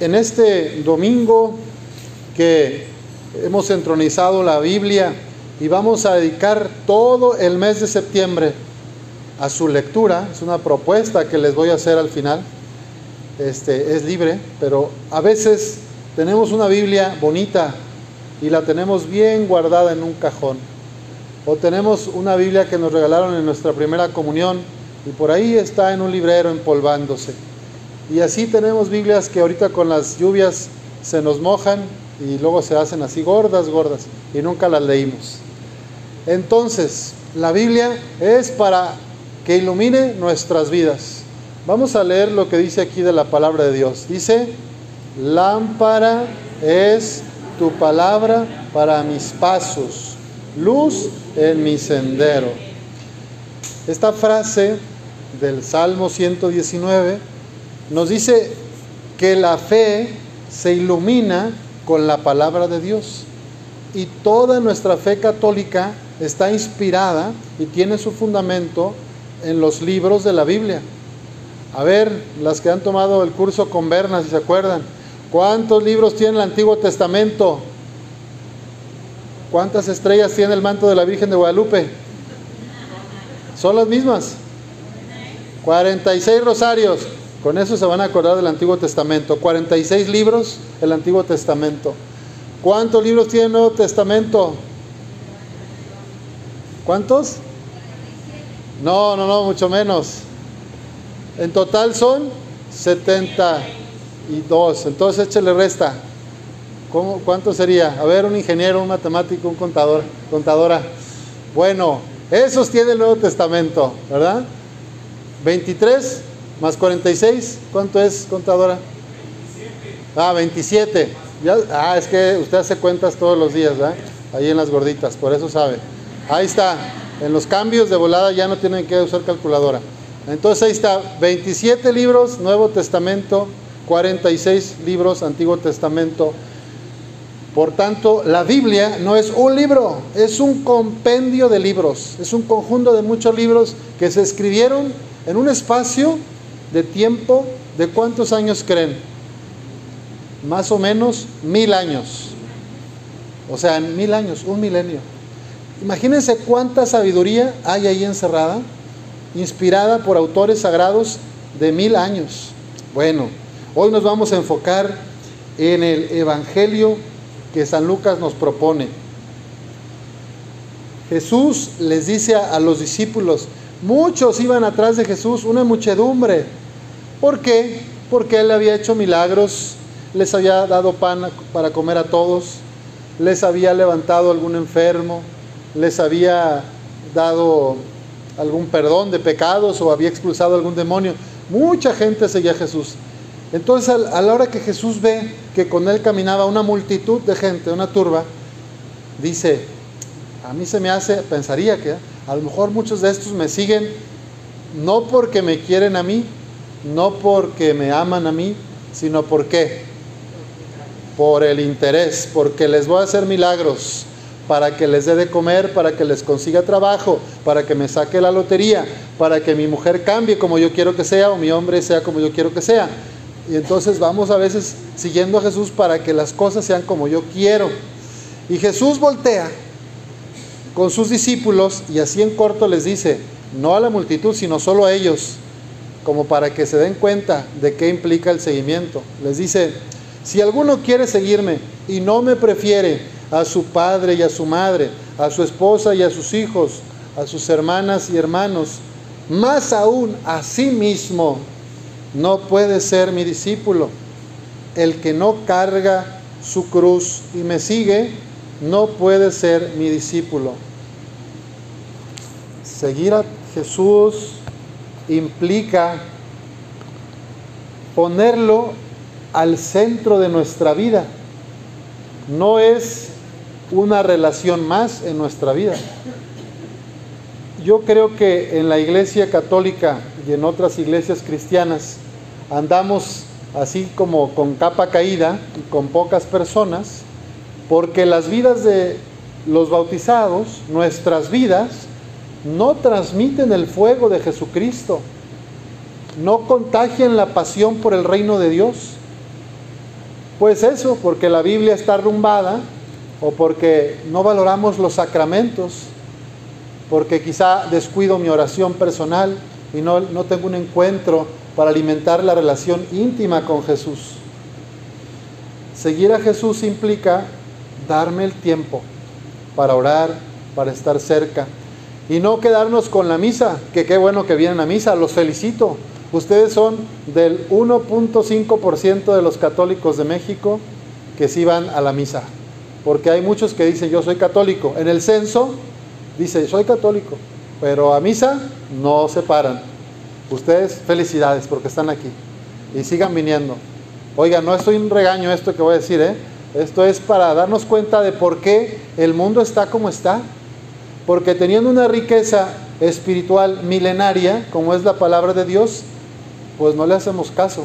en este domingo que hemos entronizado la Biblia y vamos a dedicar todo el mes de septiembre a su lectura. Es una propuesta que les voy a hacer al final. Este, es libre, pero a veces tenemos una Biblia bonita y la tenemos bien guardada en un cajón. O tenemos una Biblia que nos regalaron en nuestra primera comunión y por ahí está en un librero empolvándose. Y así tenemos Biblias que ahorita con las lluvias se nos mojan y luego se hacen así gordas, gordas y nunca las leímos. Entonces, la Biblia es para que ilumine nuestras vidas. Vamos a leer lo que dice aquí de la palabra de Dios. Dice, lámpara es tu palabra para mis pasos, luz en mi sendero. Esta frase del Salmo 119 nos dice que la fe se ilumina con la palabra de Dios. Y toda nuestra fe católica está inspirada y tiene su fundamento en los libros de la Biblia. A ver, las que han tomado el curso con Berna, si se acuerdan, ¿cuántos libros tiene el Antiguo Testamento? ¿Cuántas estrellas tiene el manto de la Virgen de Guadalupe? Son las mismas. 46 rosarios. Con eso se van a acordar del Antiguo Testamento. 46 libros del Antiguo Testamento. ¿Cuántos libros tiene el Nuevo Testamento? ¿Cuántos? No, no, no, mucho menos. En total son 72. Entonces échale resta. ¿Cómo, ¿Cuánto sería? A ver, un ingeniero, un matemático, un contador, contadora. Bueno, esos tiene el Nuevo Testamento, ¿verdad? 23 más 46, ¿cuánto es, contadora? 27. Ah, 27. Ya, ah, es que usted hace cuentas todos los días, ¿verdad? Ahí en las gorditas, por eso sabe. Ahí está. En los cambios de volada ya no tienen que usar calculadora. Entonces ahí está, 27 libros, Nuevo Testamento, 46 libros, Antiguo Testamento. Por tanto, la Biblia no es un libro, es un compendio de libros, es un conjunto de muchos libros que se escribieron en un espacio de tiempo de cuántos años creen? Más o menos mil años. O sea, mil años, un milenio. Imagínense cuánta sabiduría hay ahí encerrada, inspirada por autores sagrados de mil años. Bueno, hoy nos vamos a enfocar en el Evangelio que San Lucas nos propone. Jesús les dice a, los discípulos, muchos iban atrás de Jesús, una muchedumbre. ¿Por qué? Porque Él había hecho milagros, les había dado pan para comer a todos, les había levantado algún enfermo, les había dado algún perdón de pecados o había expulsado algún demonio. Mucha gente seguía a Jesús. Entonces a la hora que Jesús ve que con él caminaba una multitud de gente, una turba, dice, a mí se me hace, pensaría que a lo mejor muchos de estos me siguen no porque me quieren a mí, no porque me aman a mí, sino porque por el interés, porque les voy a hacer milagros, para que les dé de comer, para que les consiga trabajo, para que me saque la lotería, para que mi mujer cambie como yo quiero que sea o mi hombre sea como yo quiero que sea. Y entonces vamos a veces siguiendo a Jesús para que las cosas sean como yo quiero. Y Jesús voltea con sus discípulos y así en corto les dice, no a la multitud, sino solo a ellos, como para que se den cuenta de qué implica el seguimiento. Les dice, si alguno quiere seguirme y no me prefiere, a su padre y a su madre, a su esposa y a sus hijos, a sus hermanas y hermanos, más aún a sí mismo, no puede ser mi discípulo. El que no carga su cruz y me sigue, no puede ser mi discípulo. Seguir a Jesús implica ponerlo al centro de nuestra vida. No es una relación más en nuestra vida. Yo creo que en la iglesia católica y en otras iglesias cristianas andamos así como con capa caída y con pocas personas, porque las vidas de los bautizados, nuestras vidas, no transmiten el fuego de Jesucristo, no contagian la pasión por el reino de Dios. Pues eso, porque la Biblia está arrumbada o porque no valoramos los sacramentos, porque quizá descuido mi oración personal y no, no tengo un encuentro para alimentar la relación íntima con Jesús. Seguir a Jesús implica darme el tiempo para orar, para estar cerca y no quedarnos con la misa, que qué bueno que vienen a misa, los felicito. Ustedes son del 1.5% de los católicos de México que sí van a la misa, porque hay muchos que dicen yo soy católico. En el censo dice soy católico, pero a misa no se paran. Ustedes felicidades porque están aquí y sigan viniendo. Oiga, no es un regaño esto que voy a decir, ¿eh? Esto es para darnos cuenta de por qué el mundo está como está. Porque teniendo una riqueza espiritual milenaria, como es la palabra de Dios, pues no le hacemos caso,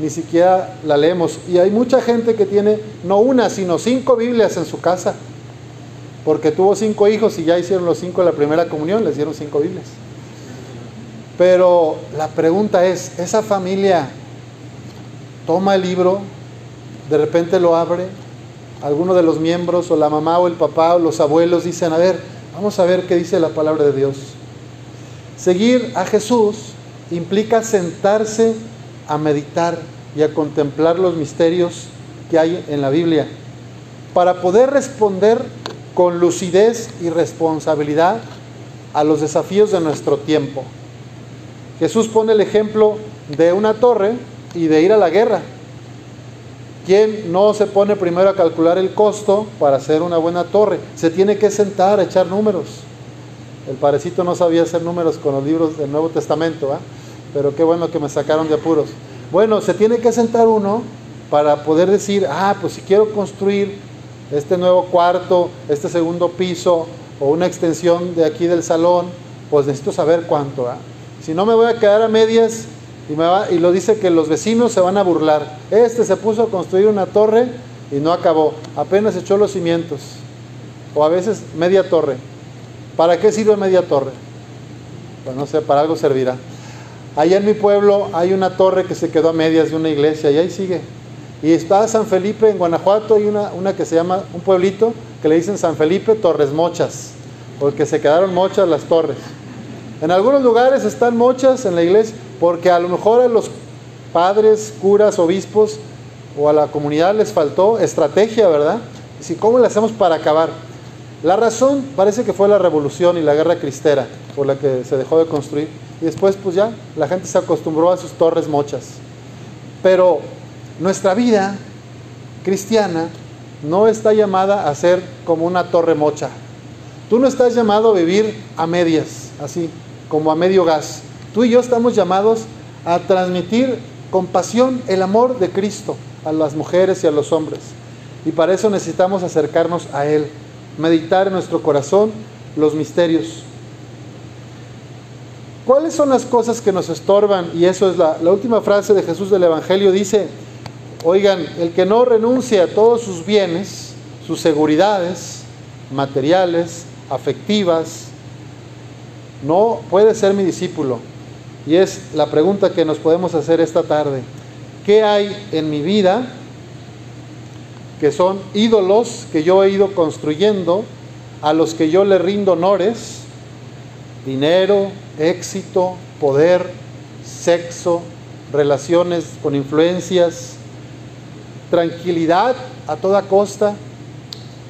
ni siquiera la leemos. Y hay mucha gente que tiene no una, sino cinco Biblias en su casa, porque tuvo cinco hijos y ya hicieron los cinco de la primera comunión, les dieron cinco Biblias. Pero la pregunta es, ¿esa familia toma el libro, de repente lo abre, alguno de los miembros o la mamá o el papá o los abuelos dicen, a ver, vamos a ver qué dice la palabra de Dios. Seguir a Jesús implica sentarse a meditar y a contemplar los misterios que hay en la Biblia para poder responder con lucidez y responsabilidad a los desafíos de nuestro tiempo. Jesús pone el ejemplo de una torre y de ir a la guerra. ¿Quién no se pone primero a calcular el costo para hacer una buena torre? Se tiene que sentar a echar números. El parecito no sabía hacer números con los libros del Nuevo Testamento, ¿ah? pero qué bueno que me sacaron de apuros. Bueno, se tiene que sentar uno para poder decir, ah, pues si quiero construir este nuevo cuarto, este segundo piso o una extensión de aquí del salón, pues necesito saber cuánto. ¿ah? Si no me voy a quedar a medias y, me va, y lo dice que los vecinos se van a burlar. Este se puso a construir una torre y no acabó. Apenas echó los cimientos. O a veces media torre. ¿Para qué sirve media torre? Pues no sé, para algo servirá. Allá en mi pueblo hay una torre que se quedó a medias de una iglesia y ahí sigue. Y está San Felipe en Guanajuato, hay una, una que se llama, un pueblito que le dicen San Felipe Torres Mochas, porque se quedaron mochas las torres. En algunos lugares están mochas en la iglesia, porque a lo mejor a los padres, curas, obispos o a la comunidad les faltó estrategia, ¿verdad? Y ¿cómo le hacemos para acabar? La razón parece que fue la revolución y la guerra cristera por la que se dejó de construir. Y después pues ya la gente se acostumbró a sus torres mochas. Pero nuestra vida cristiana no está llamada a ser como una torre mocha. Tú no estás llamado a vivir a medias, así, como a medio gas. Tú y yo estamos llamados a transmitir con pasión el amor de Cristo a las mujeres y a los hombres. Y para eso necesitamos acercarnos a Él, meditar en nuestro corazón los misterios. ¿Cuáles son las cosas que nos estorban? Y eso es la, última frase de Jesús del Evangelio. Dice, oigan, el que no renuncie a todos sus bienes, sus seguridades materiales, afectivas, no puede ser mi discípulo. Y es la pregunta que nos podemos hacer esta tarde. ¿Qué hay en mi vida que son ídolos que yo he ido construyendo, a los que yo le rindo honores? Dinero, éxito, poder, sexo, relaciones con influencias, tranquilidad a toda costa.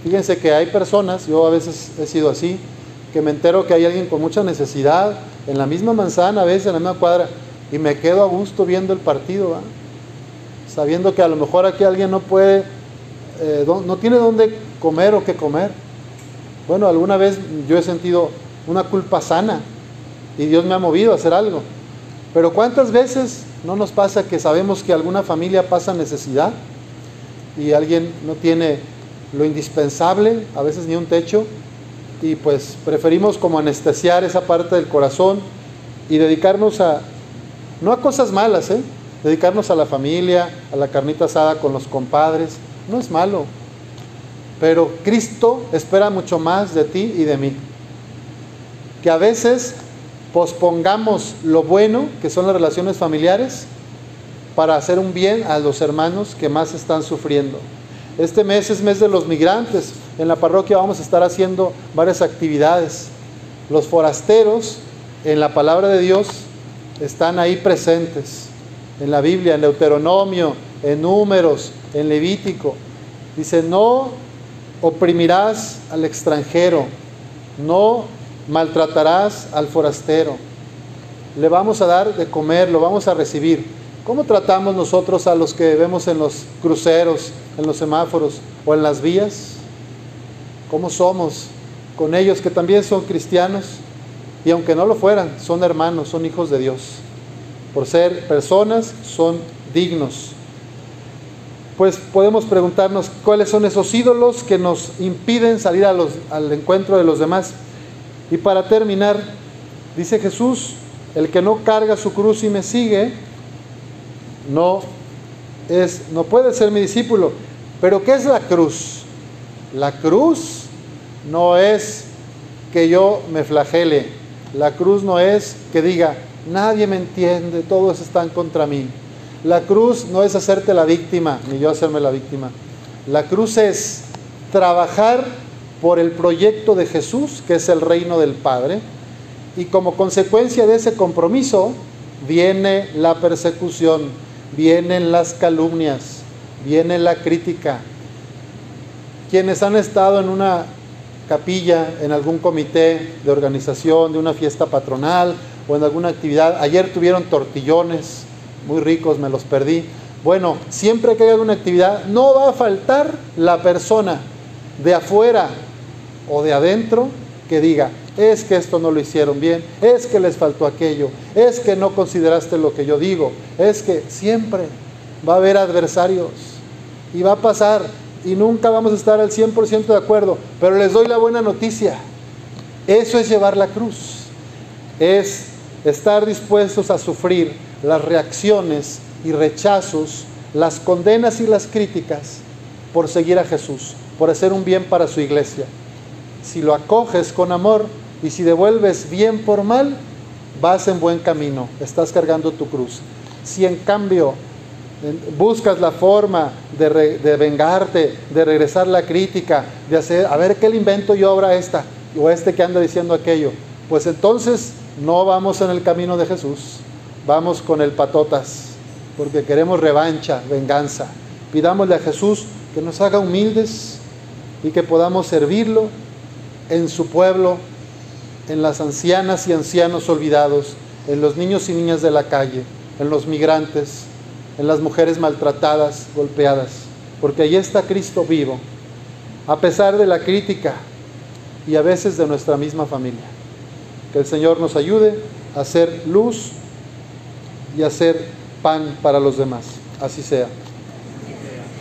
Fíjense que hay personas, yo a veces he sido así, que me entero que hay alguien con mucha necesidad en la misma manzana, a veces en la misma cuadra, y me quedo a gusto viendo el partido, sabiendo que a lo mejor aquí alguien no puede, eh, no tiene dónde comer o qué comer. Bueno, alguna vez yo he sentido una culpa sana y Dios me ha movido a hacer algo. Pero ¿cuántas veces no nos pasa que sabemos que alguna familia pasa necesidad y alguien no tiene lo indispensable, a veces ni un techo, y pues preferimos como anestesiar esa parte del corazón y dedicarnos a, no a cosas malas, ¿eh? dedicarnos a la familia, a la carnita asada con los compadres, no es malo, pero Cristo espera mucho más de ti y de mí. Que a veces pospongamos lo bueno, que son las relaciones familiares, para hacer un bien a los hermanos que más están sufriendo. Este mes es mes de los migrantes. En la parroquia vamos a estar haciendo varias actividades. Los forasteros en la palabra de Dios están ahí presentes. En la Biblia, en Deuteronomio, en Números, en Levítico. Dice, no oprimirás al extranjero, no maltratarás al forastero. Le vamos a dar de comer, lo vamos a recibir. ¿Cómo tratamos nosotros a los que vemos en los cruceros, en los semáforos o en las vías? ¿Cómo somos con ellos que también son cristianos? Y aunque no lo fueran, son hermanos, son hijos de Dios. Por ser personas, son dignos. Pues podemos preguntarnos cuáles son esos ídolos que nos impiden salir al encuentro de los demás. Y para terminar, dice Jesús, el que no carga su cruz y me sigue, no es, no puede ser mi discípulo. Pero ¿qué es la cruz? La cruz no es que yo me flagele. La cruz no es que diga, nadie me entiende, todos están contra mí. La cruz no es hacerte la víctima, ni yo hacerme la víctima. La cruz es trabajar por el proyecto de Jesús, que es el reino del Padre, y como consecuencia de ese compromiso viene la persecución, vienen las calumnias, viene la crítica. Quienes han estado en una capilla, en algún comité de organización, de una fiesta patronal o en alguna actividad, ayer tuvieron tortillones muy ricos, me los perdí. Bueno, siempre que haya alguna actividad, no va a faltar la persona de afuera o de adentro que diga, es que esto no lo hicieron bien, es que les faltó aquello, es que no consideraste lo que yo digo, es que siempre va a haber adversarios y va a pasar y nunca vamos a estar al 100% de acuerdo, pero les doy la buena noticia. Eso es llevar la cruz, es estar dispuestos a sufrir las reacciones y rechazos, las condenas y las críticas por seguir a Jesús, por hacer un bien para su iglesia. Si lo acoges con amor y si devuelves bien por mal, vas en buen camino, estás cargando tu cruz. Si en cambio buscas la forma de, vengarte, de regresar la crítica, de hacer, a ver qué le invento yo ahora esta, o este que anda diciendo aquello, pues entonces no vamos en el camino de Jesús, vamos con el patotas, porque queremos revancha, venganza. Pidámosle a Jesús que nos haga humildes y que podamos servirlo en su pueblo, en las ancianas y ancianos olvidados, en los niños y niñas de la calle, en los migrantes, en las mujeres maltratadas, golpeadas, porque ahí está Cristo vivo, a pesar de la crítica y a veces de nuestra misma familia. Que el Señor nos ayude a hacer luz y a hacer pan para los demás. Así sea.